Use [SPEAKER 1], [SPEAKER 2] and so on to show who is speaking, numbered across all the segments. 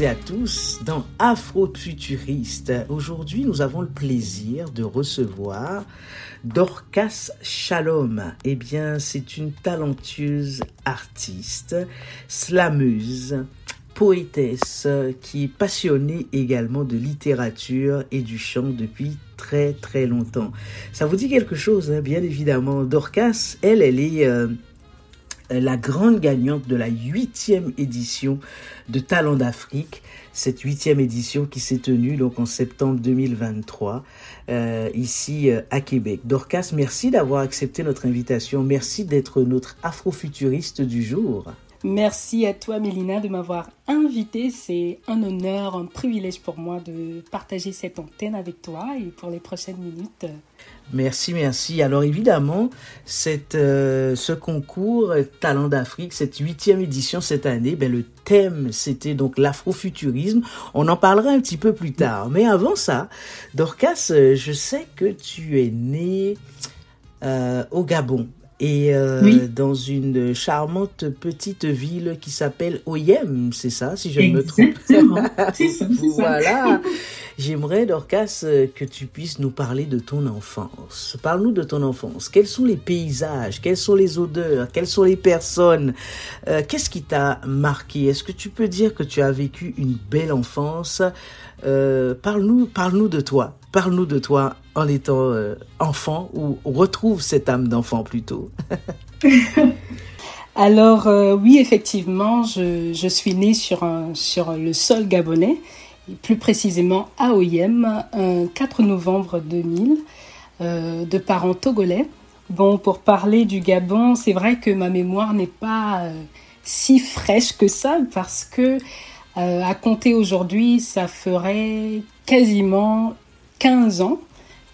[SPEAKER 1] et à tous dans Afro-Futuriste. Aujourd'hui, nous avons le plaisir de recevoir Dorcas Shalom. Eh bien, c'est une talentueuse artiste, slameuse, poétesse qui est passionnée également de littérature et du chant depuis très très longtemps. Ça vous dit quelque chose, hein, bien évidemment. Dorcas, elle, elle est... Euh, la grande gagnante de la huitième édition de Talent d'Afrique. Cette huitième édition qui s'est tenue donc en septembre 2023 euh, ici euh, à Québec. Dorcas, merci d'avoir accepté notre invitation. Merci d'être notre afrofuturiste du jour.
[SPEAKER 2] Merci à toi, Mélina, de m'avoir invité. C'est un honneur, un privilège pour moi de partager cette antenne avec toi et pour les prochaines minutes.
[SPEAKER 1] Merci, merci. Alors évidemment, cette, euh, ce concours Talent d'Afrique, cette huitième édition cette année, ben, le thème c'était donc l'afrofuturisme. On en parlera un petit peu plus tard. Mais avant ça, Dorcas, euh, je sais que tu es né euh, au Gabon et euh, dans une charmante petite ville qui s'appelle Oyem, c'est ça, si je ne me trompe.
[SPEAKER 3] c'est ça,
[SPEAKER 1] voilà. J'aimerais, Dorcas, que tu puisses nous parler de ton enfance. Parle-nous de ton enfance. Quels sont les paysages? Quelles sont les odeurs? Quelles sont les personnes? Euh, Qu'est-ce qui t'a marqué? Est-ce que tu peux dire que tu as vécu une belle enfance? Euh, Parle-nous, parle-nous de toi. Parle-nous de toi en étant euh, enfant ou retrouve cette âme d'enfant plutôt.
[SPEAKER 2] Alors euh, oui, effectivement, je, je, suis née sur, un, sur le sol gabonais, plus précisément à Oyem, un 4 novembre 2000, euh, de parents togolais. Bon, pour parler du Gabon, c'est vrai que ma mémoire n'est pas euh, si fraîche que ça, parce que à compter aujourd'hui, ça ferait quasiment 15 ans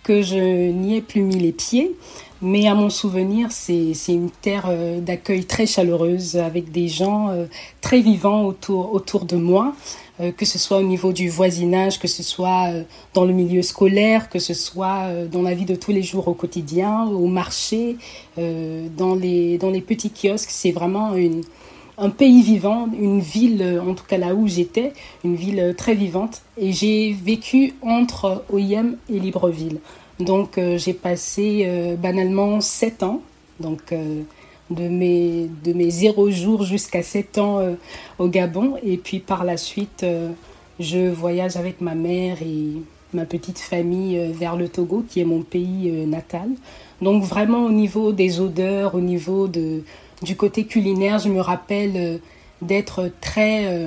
[SPEAKER 2] que je n'y ai plus mis les pieds. Mais à mon souvenir, c'est une terre euh, d'accueil très chaleureuse avec des gens euh, très vivants autour, autour de moi, euh, que ce soit au niveau du voisinage, que ce soit dans le milieu scolaire, que ce soit dans la vie de tous les jours au quotidien, au marché, dans, les, dans les petits kiosques. C'est vraiment un pays vivant, une ville, en tout cas là où j'étais, une ville très vivante. Et j'ai vécu entre Oyem et Libreville. Donc euh, j'ai passé euh, banalement 7 ans, euh, de, mes, de mes 0 jours jusqu'à 7 ans au Gabon. Et puis par la suite, je voyage avec ma mère et ma petite famille vers le Togo, qui est mon pays natal. Donc vraiment au niveau des odeurs, au niveau de, du côté culinaire, je me rappelle d'être très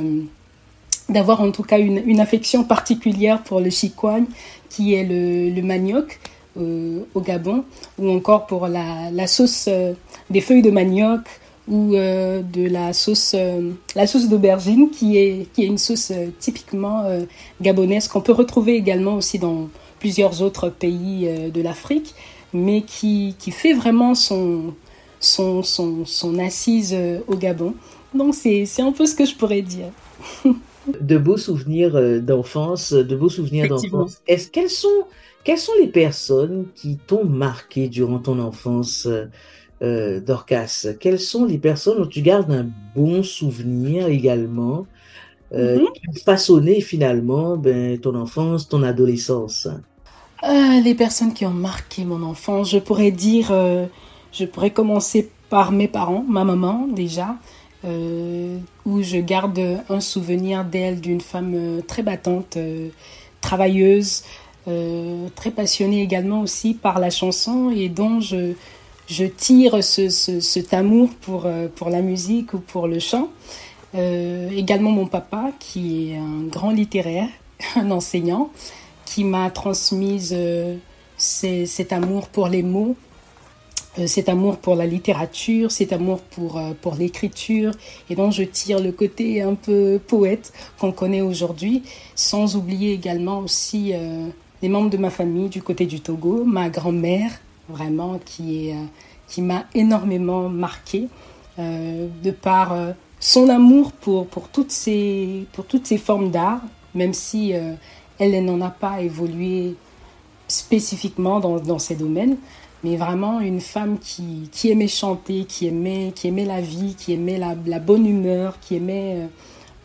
[SPEAKER 2] d'avoir en tout cas une, une, affection particulière pour le chicogne, qui est le, le manioc euh, au Gabon, ou encore pour la, la sauce euh, des feuilles de manioc ou euh, de la sauce, la sauce d'aubergine, qui est, qui est une sauce typiquement gabonaise qu'on peut retrouver également aussi dans plusieurs autres pays de l'Afrique, mais qui, qui fait vraiment son, son, son, son assise au Gabon. Donc c'est un peu ce que je pourrais dire.
[SPEAKER 1] de beaux souvenirs euh, d'enfance, de beaux souvenirs d'enfance. Est-ce quelles sont quelles sont les personnes qui t'ont marqué durant ton enfance, euh, euh Dorcas? Quelles sont les personnes dont tu gardes un bon souvenir également, euh, mhm. qui ont façonné finalement ben, ton enfance, ton adolescence?
[SPEAKER 2] Les personnes qui ont marqué mon enfance, je pourrais dire, je pourrais commencer par mes parents, ma maman déjà. Euh, où je garde un souvenir d'elle, d'une femme euh, très battante, euh, travailleuse, très passionnée également aussi par la chanson et dont je, je tire ce, ce, cet amour pour, pour la musique ou pour le chant. également mon papa qui est un grand littéraire, un enseignant, qui m'a transmise cet amour pour les mots, euh, cet amour pour la littérature, cet amour pour, euh, pour l'écriture, et dont je tire le côté un peu poète qu'on connaît aujourd'hui, sans oublier également aussi euh, les membres de ma famille du côté du Togo, ma grand-mère, vraiment, qui, est, qui m'a énormément marqué, de par son amour pour, pour, toutes ces, pour toutes ces formes d'art, même si elle, n'en a pas évolué spécifiquement dans, dans ces domaines mais vraiment une femme qui, qui, aimait chanter, qui aimait, qui aimait la vie, qui aimait la bonne humeur, qui aimait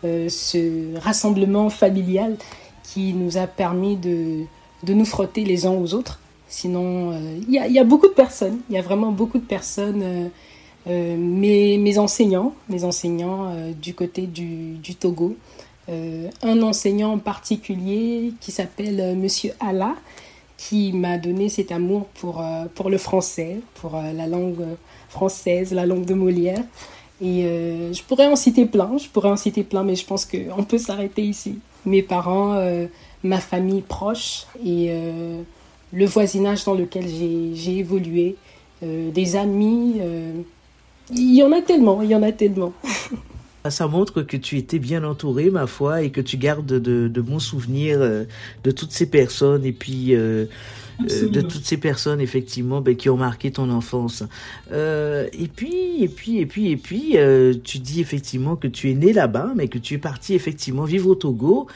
[SPEAKER 2] ce rassemblement familial qui nous a permis de, de nous frotter les uns aux autres. Sinon, il y, a beaucoup de personnes, il y a vraiment beaucoup de personnes euh, mes, mes, enseignants, mes enseignants euh, du côté du, du Togo. Euh, un enseignant en particulier qui s'appelle Monsieur Allah, qui m'a donné cet amour pour, pour le français, pour la langue française, la langue de Molière. Et je pourrais en citer plein, je pourrais en citer plein, mais je pense qu'on peut s'arrêter ici. Mes parents, ma famille proche et le voisinage dans lequel j'ai évolué, des amis, il y en a tellement, il y en a tellement.
[SPEAKER 1] Ça montre que tu étais bien entouré, ma foi, et que tu gardes de, de bons souvenirs euh, de toutes ces personnes et puis euh, euh, de toutes ces personnes effectivement ben, qui ont marqué ton enfance. et puis et puis et puis et puis tu dis effectivement que tu es né là-bas, mais que tu es parti effectivement vivre au Togo.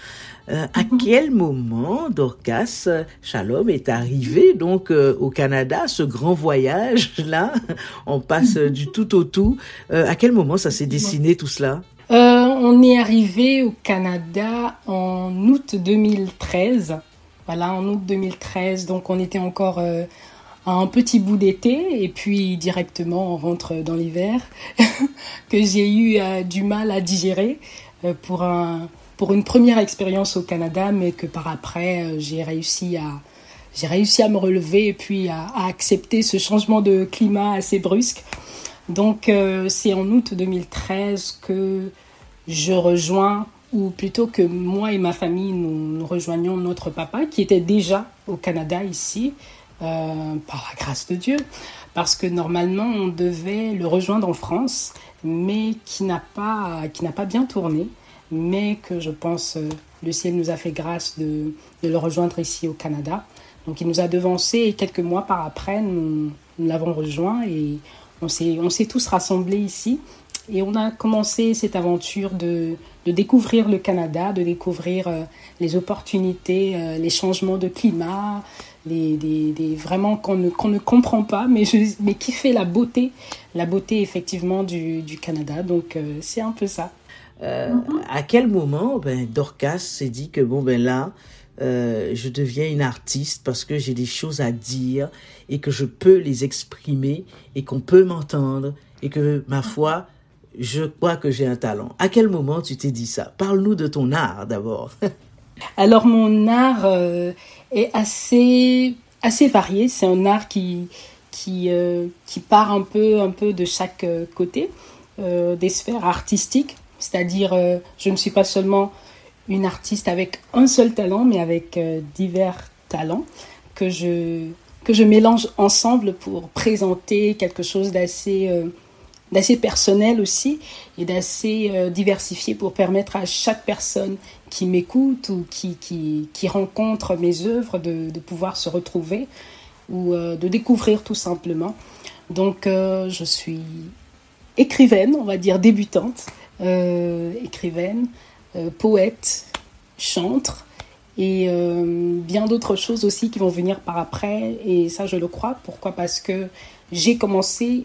[SPEAKER 1] Euh, à quel moment Dorcas Shalom est arrivé donc euh, au Canada, ce grand voyage là On passe euh, du tout au tout. à quel moment ça s'est dessiné tout cela?
[SPEAKER 2] On est arrivé au Canada en août 2013. Voilà, en août 2013. Donc on était encore à un petit bout d'été et puis directement on rentre dans l'hiver que j'ai eu du mal à digérer pour un pour une première expérience au Canada, mais que par après, euh, j'ai réussi à, j'ai réussi à me relever et puis à, accepter ce changement de climat assez brusque. Donc, euh, c'est en août 2013 que je rejoins, ou plutôt que moi et ma famille, nous, rejoignons notre papa qui était déjà au Canada ici, euh, par la grâce de Dieu. Parce que normalement, on devait le rejoindre en France, mais qui n'a pas, pas bien tourné mais que je pense euh, le ciel nous a fait grâce de, de, le rejoindre ici au Canada. Donc il nous a devancé et quelques mois par après, nous, l'avons rejoint et on s'est tous rassemblés ici. Et on a commencé cette aventure de, de découvrir le Canada, de découvrir euh, les opportunités, euh, les changements de climat, les, des, vraiment qu'on ne, qu'on ne comprend pas, mais, mais qui fait la beauté, la beauté effectivement du, du Canada. Donc c'est un peu ça.
[SPEAKER 1] Euh, à quel moment ben, Dorcas s'est dit que bon ben là, euh, je deviens une artiste parce que j'ai des choses à dire et que je peux les exprimer et qu'on peut m'entendre et que ma foi, je crois que j'ai un talent. À quel moment tu t'es dit ça? Parle-nous de ton art d'abord.
[SPEAKER 2] Alors mon art euh, est assez assez varié. C'est un art qui qui qui part un peu un peu de chaque côté des sphères artistiques c'est-à-dire, euh, je ne suis pas seulement une artiste avec un seul talent, mais avec euh, divers talents que je, que je mélange ensemble pour présenter quelque chose d'assez euh, d'assez personnel aussi et d'assez diversifié pour permettre à chaque personne qui m'écoute ou qui, qui, rencontre mes œuvres de, de, pouvoir se retrouver ou de découvrir tout simplement. Donc je suis écrivaine, on va dire débutante, euh, écrivaine, euh, poète, chantre et euh, bien d'autres choses aussi qui vont venir par après. Et ça, je le crois. Pourquoi? Parce que j'ai commencé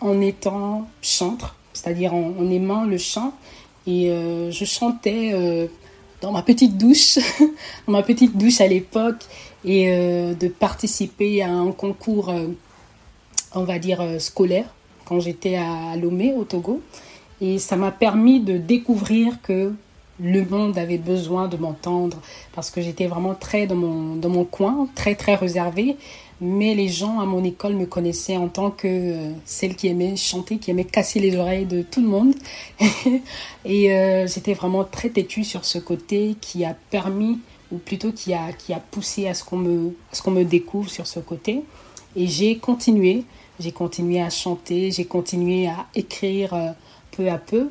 [SPEAKER 2] en étant chantre, c'est-à-dire en, aimant le chant. Et je chantais dans ma petite douche, dans ma petite douche à l'époque, et de participer à un concours, on va dire, scolaire, quand j'étais à Lomé, au Togo. Et ça m'a permis de découvrir que le monde avait besoin de m'entendre parce que j'étais vraiment très dans mon, dans mon coin, très très réservée. Mais les gens à mon école me connaissaient en tant que euh, celle qui aimait chanter, qui aimait casser les oreilles de tout le monde. et euh, j'étais vraiment très têtue sur ce côté qui a permis, ou plutôt qui a, qui a poussé à ce qu'on me, qu'on me découvre sur ce côté. Et j'ai continué, j'ai continué à chanter, j'ai continué à écrire. Euh, peu à peu.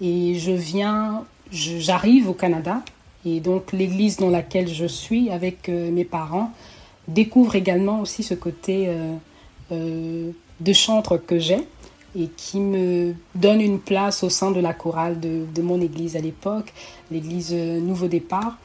[SPEAKER 2] Et je viens, j'arrive au Canada. Et donc l'église dans laquelle je suis avec mes parents découvre également aussi ce côté euh, euh, de chantre que j'ai et qui me donne une place au sein de la chorale de, mon église à l'époque, l'église Nouveau Départ.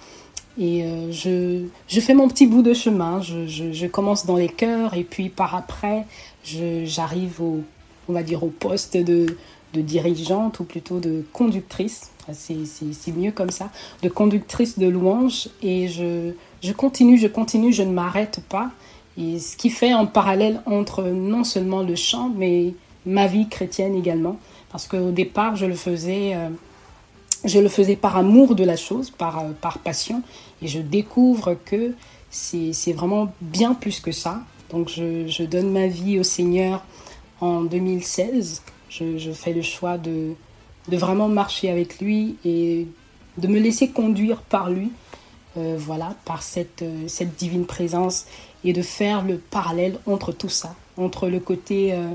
[SPEAKER 2] Et je, fais mon petit bout de chemin, je, commence dans les chœurs et puis par après, j'arrive au, on va dire, au poste de, de dirigeante ou plutôt de conductrice C'est mieux comme ça, de conductrice de louange. Et je, je continue, je continue, je ne m'arrête pas. Et ce qui fait un parallèle entre non seulement le chant, mais ma vie chrétienne également. Parce qu'au départ, je le faisais, euh, je le faisais par amour de la chose, par, euh, par passion. Et je découvre que c'est vraiment bien plus que ça. Donc je, je, donne ma vie au Seigneur en 2016. Je, je fais le choix de, de vraiment marcher avec lui et de me laisser conduire par lui, euh, voilà, par cette, euh, cette divine présence et de faire le parallèle entre tout ça, entre le côté euh,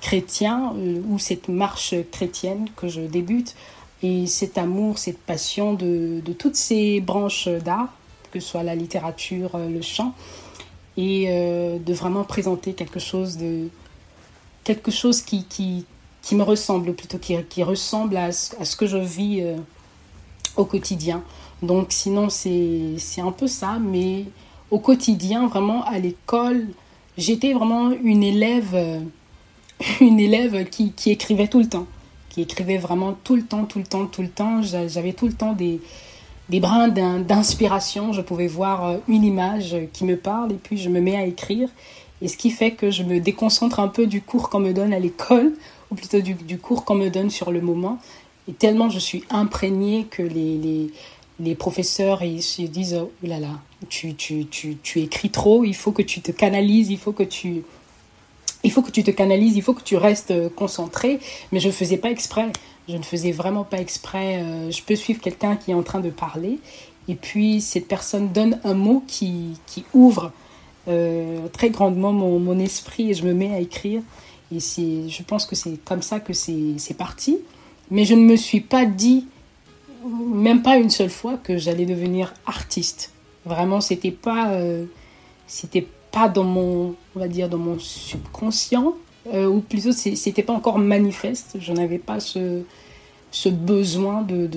[SPEAKER 2] chrétien ou cette marche chrétienne que je débute et cet amour, cette passion de, de toutes ces branches d'art, que ce soit la littérature, le chant, et de vraiment présenter quelque chose de quelque chose qui, qui, qui me ressemble, plutôt qui, qui ressemble à, à, ce que je vis au quotidien. Donc sinon, c'est un peu ça, mais au quotidien, vraiment à l'école, j'étais vraiment une élève, euh, une élève qui, qui, écrivait tout le temps, qui écrivait vraiment tout le temps, tout le temps, tout le temps. J'avais tout le temps des, des brins d'inspiration. Je pouvais voir euh, une image qui me parle et puis je me mets à écrire. Et ce qui fait que je me déconcentre un peu du cours qu'on me donne à l'école ou plutôt du, cours qu'on me donne sur le moment. Et tellement je suis imprégnée que les, les, les professeurs ils se disent oh là là, tu, tu, tu, tu écris trop, il faut que tu te canalises, il faut que tu, il faut que tu te canalises, il faut que tu restes concentré. Mais je ne faisais pas exprès. Je ne faisais vraiment pas exprès. Euh, je peux suivre quelqu'un qui est en train de parler. Et puis cette personne donne un mot qui, qui ouvre euh, très grandement mon, mon, esprit et je me mets à écrire. Et c'est, je pense que c'est comme ça que c'est parti. Mais je ne me suis pas dit, même pas une seule fois, que j'allais devenir artiste. Vraiment, c'était pas, euh, c'était pas dans mon, on va dire, dans mon subconscient, euh, ou plutôt c'était pas encore manifeste. Je n'avais pas ce, besoin de,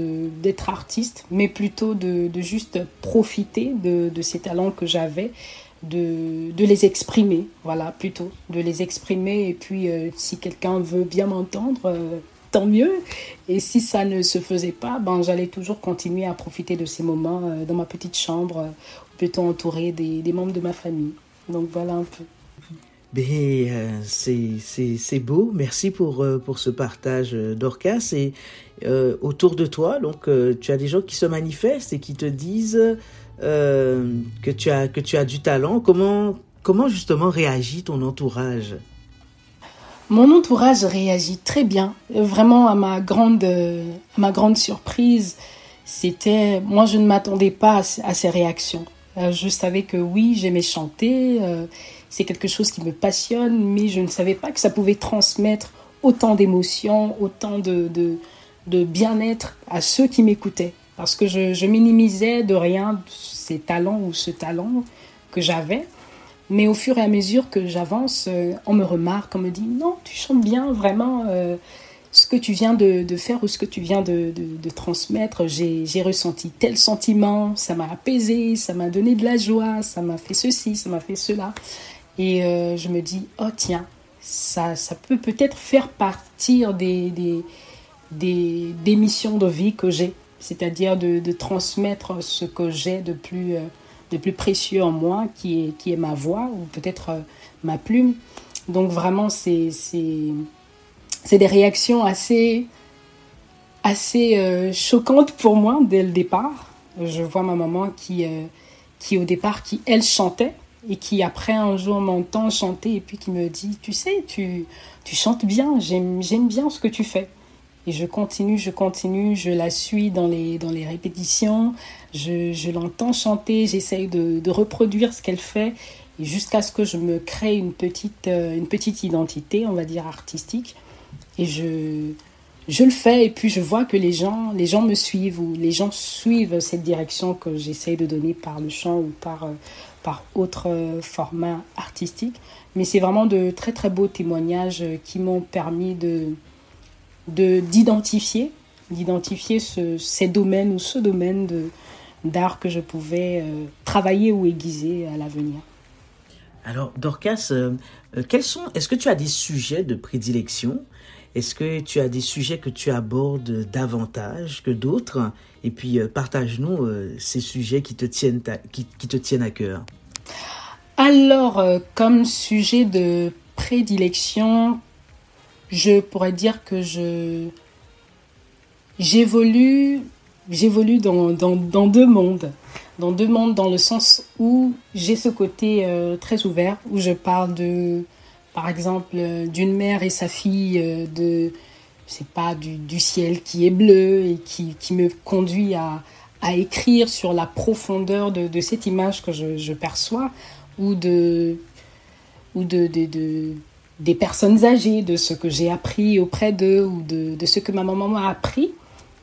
[SPEAKER 2] d'être artiste, mais plutôt de, juste profiter de, ces talents que j'avais de, les exprimer, voilà, plutôt, de les exprimer. Et puis, euh, si quelqu'un veut bien m'entendre, tant mieux. Et si ça ne se faisait pas, ben, j'allais toujours continuer à profiter de ces moments euh, dans ma petite chambre, plutôt entourée des, membres de ma famille. Donc voilà un peu.
[SPEAKER 1] Ben, c'est beau. Merci pour, pour ce partage, Dorcas. Et autour de toi, donc, tu as des gens qui se manifestent et qui te disent euh, que, tu as, que tu as du talent. Comment, comment justement réagit ton entourage?
[SPEAKER 2] Mon entourage réagit très bien. Vraiment, à ma grande, à ma grande surprise, c'était. Moi, je ne m'attendais pas à, ces réactions. Euh, je savais que oui, j'aimais chanter. Euh, c'est quelque chose qui me passionne, mais je ne savais pas que ça pouvait transmettre autant d'émotions, autant de, de, bien-être à ceux qui m'écoutaient parce que je, minimisais de rien ces talents ou ce talent que j'avais. Mais au fur et à mesure que j'avance, euh, on me remarque, on me dit non, tu chantes bien, vraiment. Euh, ce que tu viens de, faire ou ce que tu viens de, transmettre, j'ai ressenti tel sentiment, ça m'a apaisé, ça m'a donné de la joie, ça m'a fait ceci, ça m'a fait cela. Et euh, je me dis, oh tiens, ça, ça peut peut-être faire partir des, des, des, missions de vie que j'ai c'est-à-dire de, transmettre ce que j'ai de plus, de plus précieux en moi, qui est, qui est ma voix ou peut-être euh, ma plume. Donc vraiment, c'est des réactions assez, assez euh, choquantes pour moi dès le départ. Je vois ma maman qui, qui au départ, qui elle chantait et qui après un jour m'entend chanter et puis qui me dit, tu sais, tu, tu chantes bien, j'aime bien ce que tu fais. Et je continue, je continue, je la suis dans les, dans les répétitions, je, je l'entends chanter, j'essaye de, de, reproduire ce qu'elle fait, jusqu'à ce que je me crée une petite, euh, une petite identité, on va dire artistique. Et je, je le fais, et puis je vois que les gens, les gens me suivent, ou les gens suivent cette direction que j'essaye de donner par le chant ou par, euh, par autre euh, format artistique. Mais c'est vraiment de très très beaux témoignages qui m'ont permis de d'identifier d'identifier ce, ces domaines ou ce domaine de d'art que je pouvais euh, travailler ou aiguiser à l'avenir.
[SPEAKER 1] Alors Dorcas, euh, euh, quels sont est-ce que tu as des sujets de prédilection? Est-ce que tu as des sujets que tu abordes davantage que d'autres? Et puis euh, partage-nous ces sujets qui te tiennent à, qui, te tiennent à cœur.
[SPEAKER 2] Alors, comme sujet de prédilection, je pourrais dire que je j'évolue j'évolue dans, dans, dans, deux mondes. Dans deux mondes dans le sens où j'ai ce côté très ouvert, où je parle de par exemple, euh, d'une mère et sa fille, euh, de, c'est pas, du, ciel qui est bleu et qui, me conduit à, écrire sur la profondeur de, cette image que je, perçois, ou de, ou de, des personnes âgées, de ce que j'ai appris auprès d'eux, ou de, ce que ma maman m'a appris,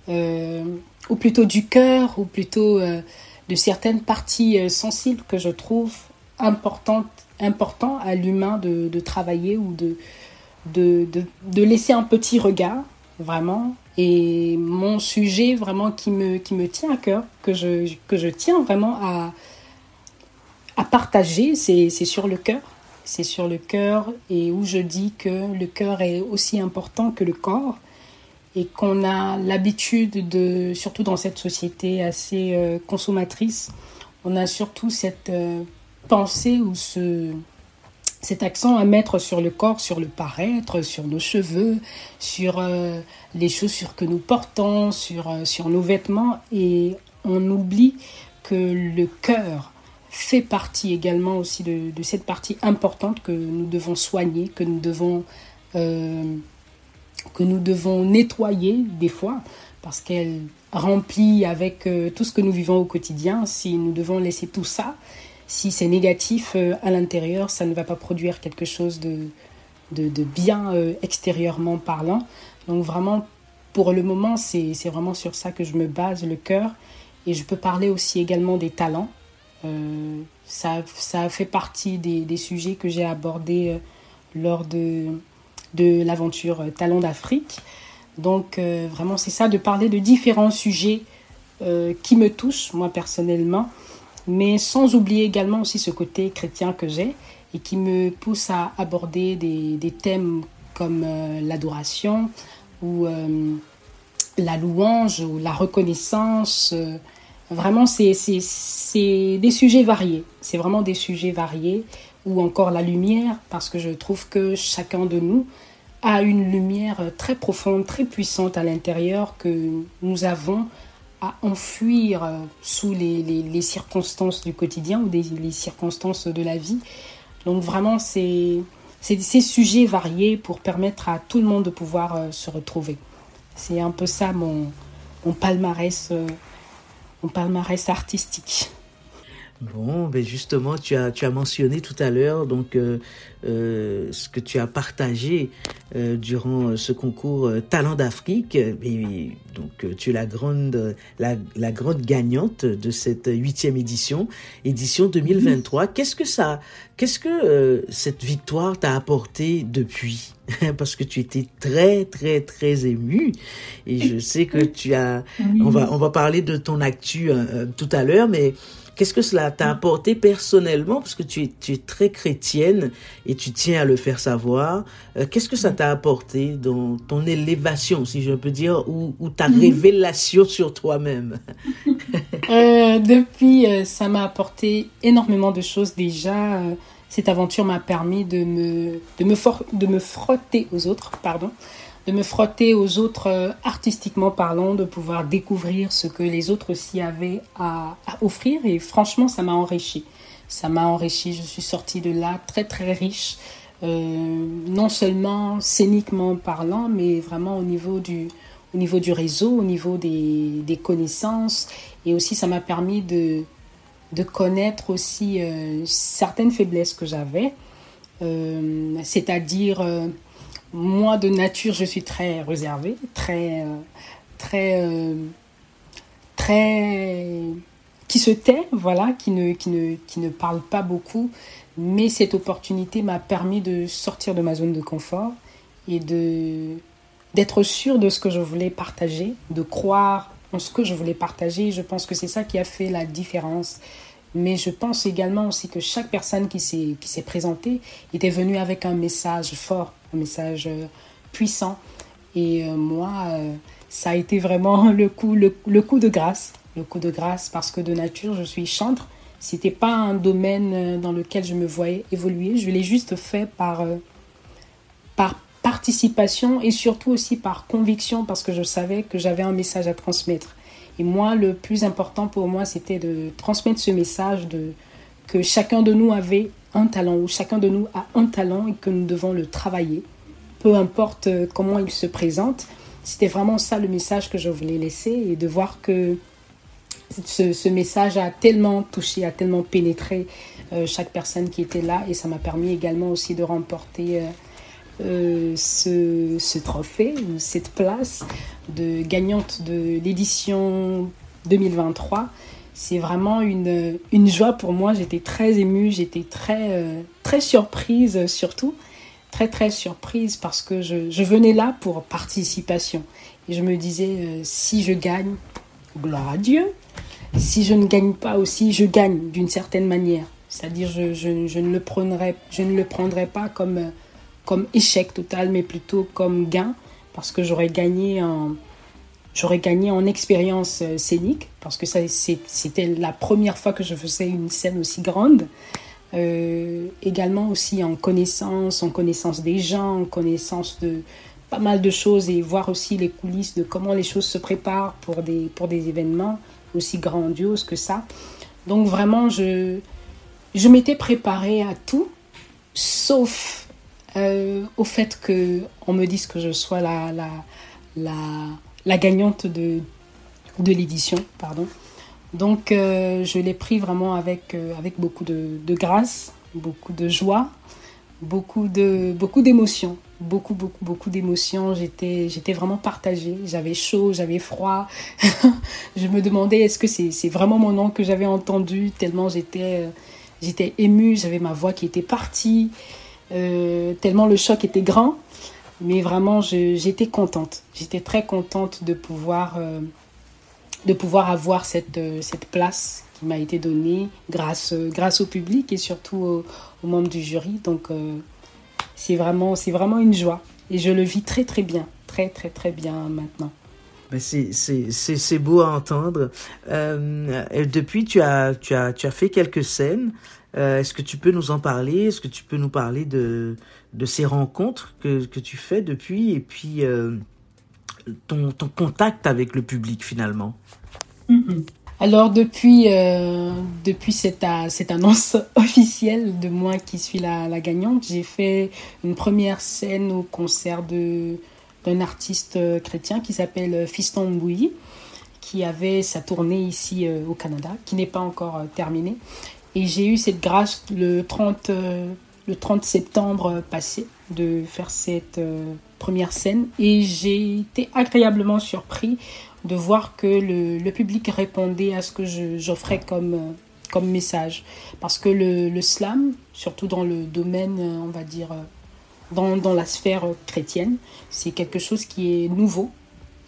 [SPEAKER 2] euh, ou plutôt du cœur, ou plutôt de certaines parties sensibles que je trouve importantes important à l'humain de, de, travailler ou de, de, de, laisser un petit regard, vraiment. Et mon sujet vraiment qui me, qui me tient à cœur, que je, que je tiens vraiment à, à partager, c'est sur le cœur. C'est sur le cœur et où je dis que le cœur est aussi important que le corps et qu'on a l'habitude de, surtout dans cette société assez euh, consommatrice, on a surtout cette euh, penser ou ce, cet accent à mettre sur le corps, sur le paraître, sur nos cheveux, sur euh, les chaussures que nous portons, sur, sur nos vêtements. Et on oublie que le cœur fait partie également aussi de, de cette partie importante que nous devons soigner, que nous devons, euh, que nous devons nettoyer des fois, parce qu'elle remplit avec tout ce que nous vivons au quotidien. Si nous devons laisser tout ça, si c'est négatif euh, à l'intérieur, ça ne va pas produire quelque chose de, de, bien euh, extérieurement parlant. Donc vraiment, pour le moment, c'est vraiment sur ça que je me base, le cœur. Et je peux parler aussi également des talents. Euh, ça, ça fait partie des, des sujets que j'ai abordés lors de, de l'aventure Talents d'Afrique. Donc vraiment, c'est ça, de parler de différents sujets qui me touchent, moi personnellement, mais sans oublier également aussi ce côté chrétien que j'ai et qui me pousse à aborder des, des thèmes comme euh, l'adoration ou euh, la louange ou la reconnaissance. Vraiment, c'est des sujets variés. C'est vraiment des sujets variés ou encore la lumière parce que je trouve que chacun de nous a une lumière très profonde, très puissante à l'intérieur que nous avons à enfuir euh, sous les, les, circonstances du quotidien ou des, les circonstances de la vie. Donc vraiment, c'est ces sujets variés pour permettre à tout le monde de pouvoir euh, se retrouver. C'est un peu ça mon, mon palmarès, euh, mon palmarès artistique.
[SPEAKER 1] Bon, ben justement, tu as, tu as mentionné tout à l'heure donc euh, euh, ce que tu as partagé euh, durant ce concours Talent d'Afrique. Et donc, tu es la grande, la, la, grande gagnante de cette huitième édition, édition 2023. Qu'est-ce que ça, qu'est-ce que cette victoire t'a apporté depuis? Parce que tu étais très, très, très émue. Et je sais que tu as, on va, on va parler de ton actu tout à l'heure, mais Qu'est-ce que cela t'a apporté personnellement? Parce que tu es, tu es très chrétienne et tu tiens à le faire savoir. Euh, qu'est-ce que ça t'a apporté dans ton élévation, si je peux dire, ou, ta mhm. révélation sur toi-même?
[SPEAKER 2] Euh, Depuis, euh, ça m'a apporté énormément de choses déjà. cette aventure m'a permis de me, de, me de me frotter aux autres, pardon, de me frotter aux autres euh, artistiquement parlant, de pouvoir découvrir ce que les autres aussi avaient à, offrir. Et franchement, ça m'a enrichi. Ça m'a enrichi. Je suis sortie de là très très riche, euh, non seulement scéniquement parlant, mais vraiment au niveau du, au niveau du réseau, au niveau des, des connaissances. Et aussi, ça m'a permis de, de connaître aussi euh, certaines faiblesses que j'avais, c'est-à-dire moi, de nature, je suis très réservée, très, euh, euh, très, qui se tait, voilà, qui ne, qui ne, qui ne parle pas beaucoup. Mais cette opportunité m'a permis de sortir de ma zone de confort et de d'être sûr de ce que je voulais partager, de croire en ce que je voulais partager. Je pense que c'est ça qui a fait la différence. Mais je pense également aussi que chaque personne qui s'est présentée était venue avec un message fort, un message euh, puissant. Et moi, ça a été vraiment le coup, le, coup de grâce. Le coup de grâce parce que de nature, je suis chantre. C'était pas un domaine dans lequel je me voyais évoluer. Je l'ai juste fait par, par participation et surtout aussi par conviction parce que je savais que j'avais un message à transmettre. Et moi, le plus important pour moi, c'était de transmettre ce message de que chacun de nous avait un talent ou chacun de nous a un talent et que nous devons le travailler, peu importe euh, comment il se présente. C'était vraiment ça le message que je voulais laisser et de voir que ce, message a tellement touché, a tellement pénétré euh, chaque personne qui était là et ça m'a permis également aussi de remporter euh, euh, ce, trophée, cette place de gagnante de l'édition 2023. C'est vraiment une, une, joie pour moi. J'étais très émue, j'étais très, euh, très surprise surtout. Très très surprise parce que je, venais là pour participation. Et je me disais, euh, si je gagne, gloire à Dieu. Si je ne gagne pas aussi, je gagne d'une certaine manière. C'est-à-dire, je, ne le prendrai, je ne le prendrai pas comme comme échec total, mais plutôt comme gain, parce que j'aurais gagné en, j'aurais gagné en expérience euh, scénique, parce que ça, c'était la première fois que je faisais une scène aussi grande. Euh, également aussi en connaissance, en connaissance des gens, en connaissance de pas mal de choses et voir aussi les coulisses de comment les choses se préparent pour des, pour des événements aussi grandioses que ça. Donc vraiment, je, je m'étais préparée à tout, sauf euh, au fait qu'on me dise que je sois la, la, la, gagnante de, de l'édition. pardon. Donc euh, je l'ai pris vraiment avec, euh, avec beaucoup de, de, grâce, beaucoup de joie, beaucoup de beaucoup d'émotions, beaucoup beaucoup beaucoup d'émotions. J'étais j'étais vraiment partagée. J'avais chaud, j'avais froid. je me demandais est-ce que c'est vraiment mon nom que j'avais entendu? Tellement j'étais j'étais émue. J'avais ma voix qui était partie. Euh, tellement le choc était grand. Mais vraiment, j'étais contente. J'étais très contente de pouvoir, euh, de pouvoir avoir cette, euh, cette place qui m'a été donnée grâce, grâce au public et surtout aux, membres du jury. Donc, c'est vraiment, vraiment une joie. Et je le vis très, très bien. Très, très, très bien maintenant.
[SPEAKER 1] Ben, c'est beau à entendre. depuis, tu as, tu, as, tu as fait quelques scènes. Euh, est-ce que tu peux nous en parler? Est-ce que tu peux nous parler de, de ces rencontres que, que tu fais depuis et puis euh, ton, ton, contact avec le public finalement?
[SPEAKER 2] Mm-hmm. Alors depuis, euh, depuis cette, cette, annonce officielle de moi qui suis la, la gagnante, j'ai fait une première scène au concert d'un artiste chrétien qui s'appelle Fiston Mbouyi, qui avait sa tournée ici au Canada, qui n'est pas encore terminée. Et j'ai eu cette grâce le 30, euh, le 30 septembre passé de faire cette euh, première scène. Et j'ai été agréablement surpris de voir que le, le public répondait à ce que j'offrais comme, euh, comme message. Parce que le, le, slam, surtout dans le domaine, on va dire, dans, dans la sphère chrétienne, c'est quelque chose qui est nouveau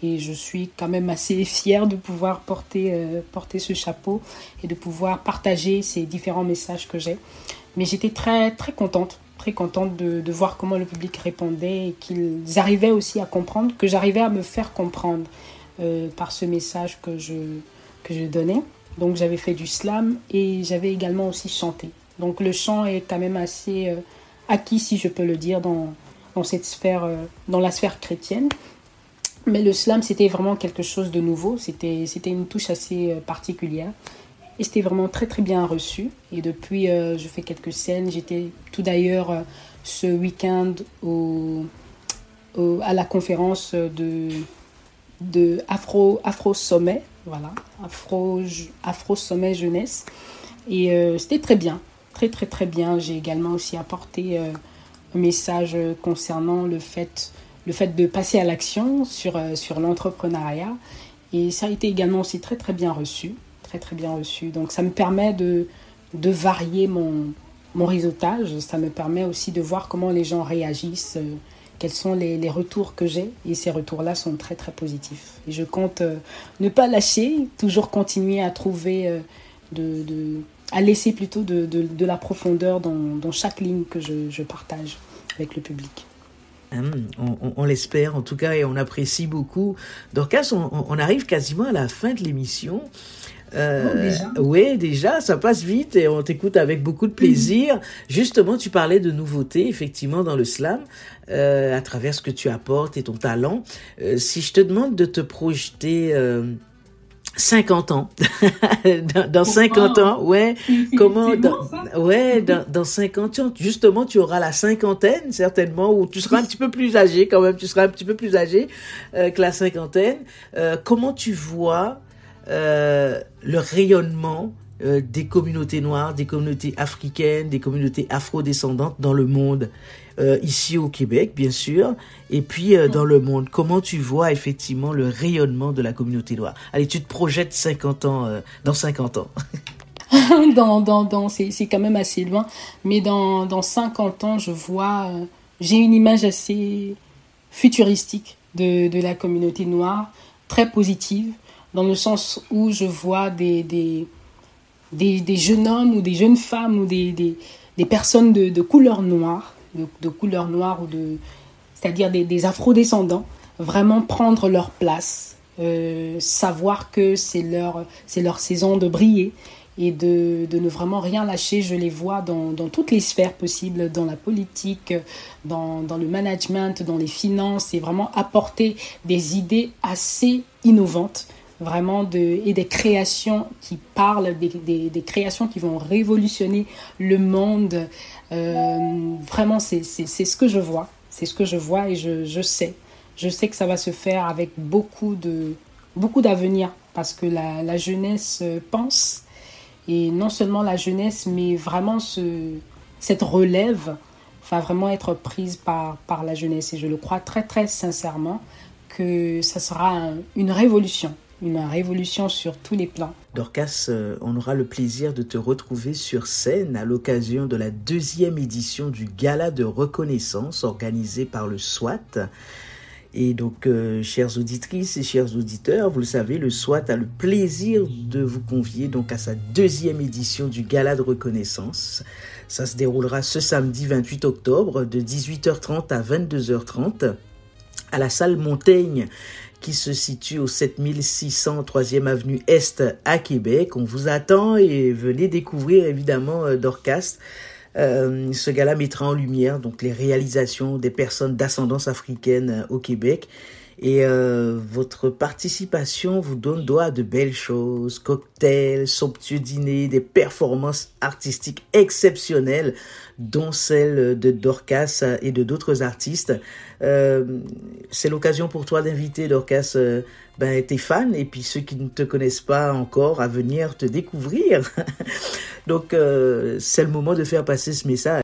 [SPEAKER 2] et je suis quand même assez fière de pouvoir porter, euh, porter ce chapeau et de pouvoir partager ces différents messages que j'ai. Mais j'étais très, très contente, très contente de, voir comment le public répondait et qu'ils arrivaient aussi à comprendre, que j'arrivais à me faire comprendre euh, par ce message que je, que je donnais. Donc j'avais fait du slam et j'avais également aussi chanté. Donc le chant est quand même assez euh, acquis, si je peux le dire, dans, dans cette sphère, dans la sphère chrétienne. Mais le slam, c'était vraiment quelque chose de nouveau. C'était, une touche assez euh, particulière. Et c'était vraiment très très bien reçu. Et depuis, euh, je fais quelques scènes. J'étais tout d'ailleurs euh, ce week-end à la conférence de, de Afro, Afro Sommet. Voilà, Afro, Afro Sommet Jeunesse. Et c'était très bien. Très très très bien. J'ai également aussi apporté un message concernant le fait le fait de passer à l'action sur, euh, sur l'entrepreneuriat. Et ça a été également aussi très très bien reçu. Très très bien reçu. Donc ça me permet de, de varier mon, mon réseautage. Ça me permet aussi de voir comment les gens réagissent, euh, quels sont les, les retours que j'ai. Et ces retours-là sont très très positifs. Et je compte euh, ne pas lâcher, toujours continuer à trouver, de, de, à laisser plutôt de, de, de la profondeur dans, dans chaque ligne que je, je partage avec le public.
[SPEAKER 1] Hein, on, l'espère en tout cas et on apprécie beaucoup. Dorcas, on, on arrive quasiment à la fin de l'émission.
[SPEAKER 2] Euh, oh, déjà.
[SPEAKER 1] Oui, déjà, ça passe vite et on t'écoute avec beaucoup de plaisir. Justement, tu parlais de nouveautés, effectivement, dans le slam, euh, à travers ce que tu apportes et ton talent. Euh, si je te demande de te projeter... 50 ans. dans, dans 50 ans, ouais.
[SPEAKER 2] Comment,
[SPEAKER 1] dans, ouais, dans, dans 50 ans, justement, tu auras la cinquantaine, certainement, ou tu seras un petit peu plus âgé quand même, tu seras un petit peu plus âgé que la cinquantaine. Euh, comment tu vois euh, le rayonnement euh, des communautés noires, des communautés africaines, des communautés afro-descendantes dans le monde, euh, ici au Québec, bien sûr, et puis dans le monde. Comment tu vois effectivement le rayonnement de la communauté noire? Allez, tu te projettes 50 ans, dans 50 ans.
[SPEAKER 2] dans, dans, dans c'est quand même assez loin, mais dans, dans 50 ans, je vois, j'ai une image assez futuristique de, de la communauté noire, très positive dans le sens où je vois des, des, des, jeunes hommes ou des jeunes femmes ou des, personnes de, de, couleur noire, de, couleur noire ou de, c'est-à-dire des, des afro-descendants, vraiment prendre leur place, euh, savoir que c'est leur, leur saison de briller et de, de, ne vraiment rien lâcher. Je les vois dans, toutes les sphères possibles, dans la politique, dans, le management, dans les finances, et vraiment apporter des idées assez innovantes vraiment de, et des créations qui parlent, des, des, créations qui vont révolutionner le monde. Euh, vraiment, c'est ce que je vois. C'est ce que je vois et je, je, sais. Je sais que ça va se faire avec beaucoup de beaucoup d'avenir parce que la, la, jeunesse pense et non seulement la jeunesse mais vraiment ce, cette relève va vraiment être prise par, par la jeunesse et je le crois très très sincèrement que ça sera une révolution une révolution sur tous les plans.
[SPEAKER 1] Dorcas, euh, on aura le plaisir de te retrouver sur scène à l'occasion de la deuxième édition du Gala de reconnaissance organisé par le SWAT. Et donc, euh, chères auditrices et chers auditeurs, vous le savez, le SWAT a le plaisir de vous convier donc à sa deuxième édition du Gala de reconnaissance. Ça se déroulera ce samedi 28 octobre de 18h30 à 22h30 à la salle Montaigne qui se situe au 7600 3e avenue Est à Québec. On vous attend et venez découvrir évidemment euh, Dorcas. Euh, ce gala mettra en lumière les réalisations des personnes d'ascendance africaine euh, au Québec et euh, votre participation vous donne droit à de belles choses, cocktails, somptueux dîners, des performances artistiques exceptionnelles, dont celle de Dorcas et de d'autres artistes. Euh, c'est l'occasion pour toi d'inviter Dorcas, euh, ben, tes fans et puis ceux qui ne te connaissent pas encore à venir te découvrir. Donc euh, c'est le moment de faire passer ce message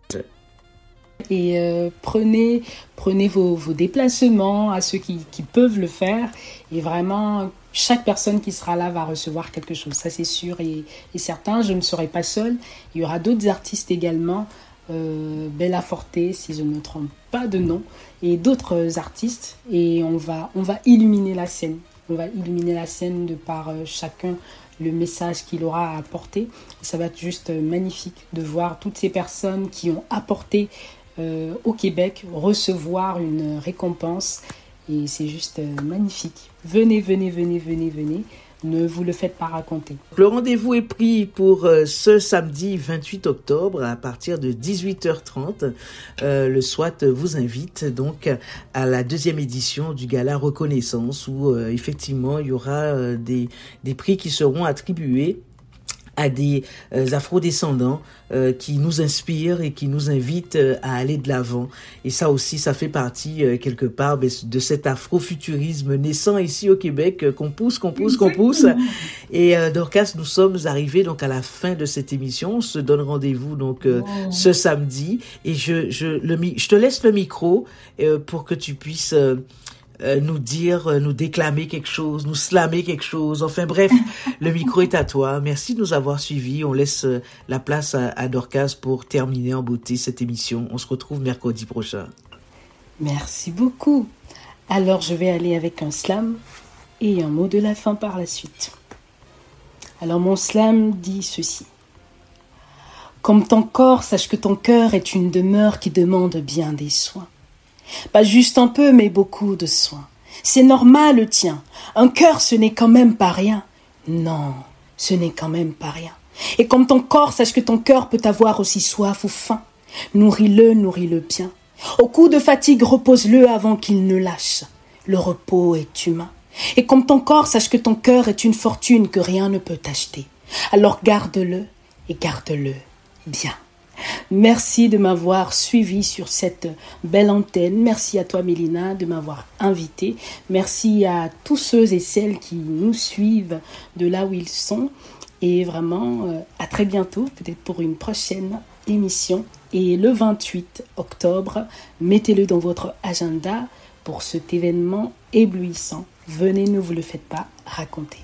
[SPEAKER 2] et euh, prenez, prenez vos, déplacements à ceux qui, peuvent le faire et vraiment chaque personne qui sera là va recevoir quelque chose, ça c'est sûr et, et, certain. Je ne serai pas seule, il y aura d'autres artistes également, euh, Bella Forte si je ne me trompe pas de nom, et d'autres artistes et on va, on va illuminer la scène. On va illuminer la scène de par euh, chacun le message qu'il aura à apporter. Ça va être juste magnifique de voir toutes ces personnes qui ont apporté euh, au Québec recevoir une récompense et c'est juste euh, magnifique. Venez, venez, venez, venez, venez. Ne vous le faites pas raconter.
[SPEAKER 1] Le rendez-vous est pris pour euh, ce samedi 28 octobre à partir de 18h30. le SWAT vous invite donc à la deuxième édition du gala Reconnaissance où effectivement il y aura des, des prix qui seront attribués à des euh, afro-descendants euh, qui nous inspirent et qui nous invitent euh, à aller de l'avant. Et ça aussi, ça fait partie quelque part ben, de cet afro-futurisme naissant ici au Québec qu'on pousse, qu'on pousse, qu'on pousse. Et Dorcas, nous sommes arrivés donc à la fin de cette émission. On se donne rendez-vous donc ce samedi. Et je, je, le, je te laisse le micro pour que tu puisses euh, nous dire, euh, nous déclamer quelque chose, nous slammer quelque chose. Enfin bref, le micro est à toi. Merci de nous avoir suivis. On laisse euh, la place à, à Dorcas pour terminer en beauté cette émission. On se retrouve mercredi prochain.
[SPEAKER 2] Merci beaucoup. Alors je vais aller avec un slam et un mot de la fin par la suite. Alors mon slam dit ceci. Comme ton corps, sache que ton cœur est une demeure qui demande bien des soins. Pas juste un peu, mais beaucoup de soins. C'est normal, tiens. Un cœur, ce n'est quand même pas rien. Non, ce n'est quand même pas rien. Et comme ton corps, sache que ton cœur peut avoir aussi soif ou faim. Nourris-le, nourris-le bien. Au coup de fatigue, repose-le avant qu'il ne lâche. Le repos est humain. Et comme ton corps, sache que ton cœur est une fortune que rien ne peut acheter. Alors garde-le et garde-le bien. Merci de m'avoir suivi sur cette belle antenne. Merci à toi, Mélina, de m'avoir invité. Merci à tous ceux et celles qui nous suivent de là où ils sont. Et vraiment, euh, à très bientôt, peut-être pour une prochaine émission. Et le 28 octobre, mettez-le dans votre agenda pour cet événement éblouissant. Venez, ne vous le faites pas raconter.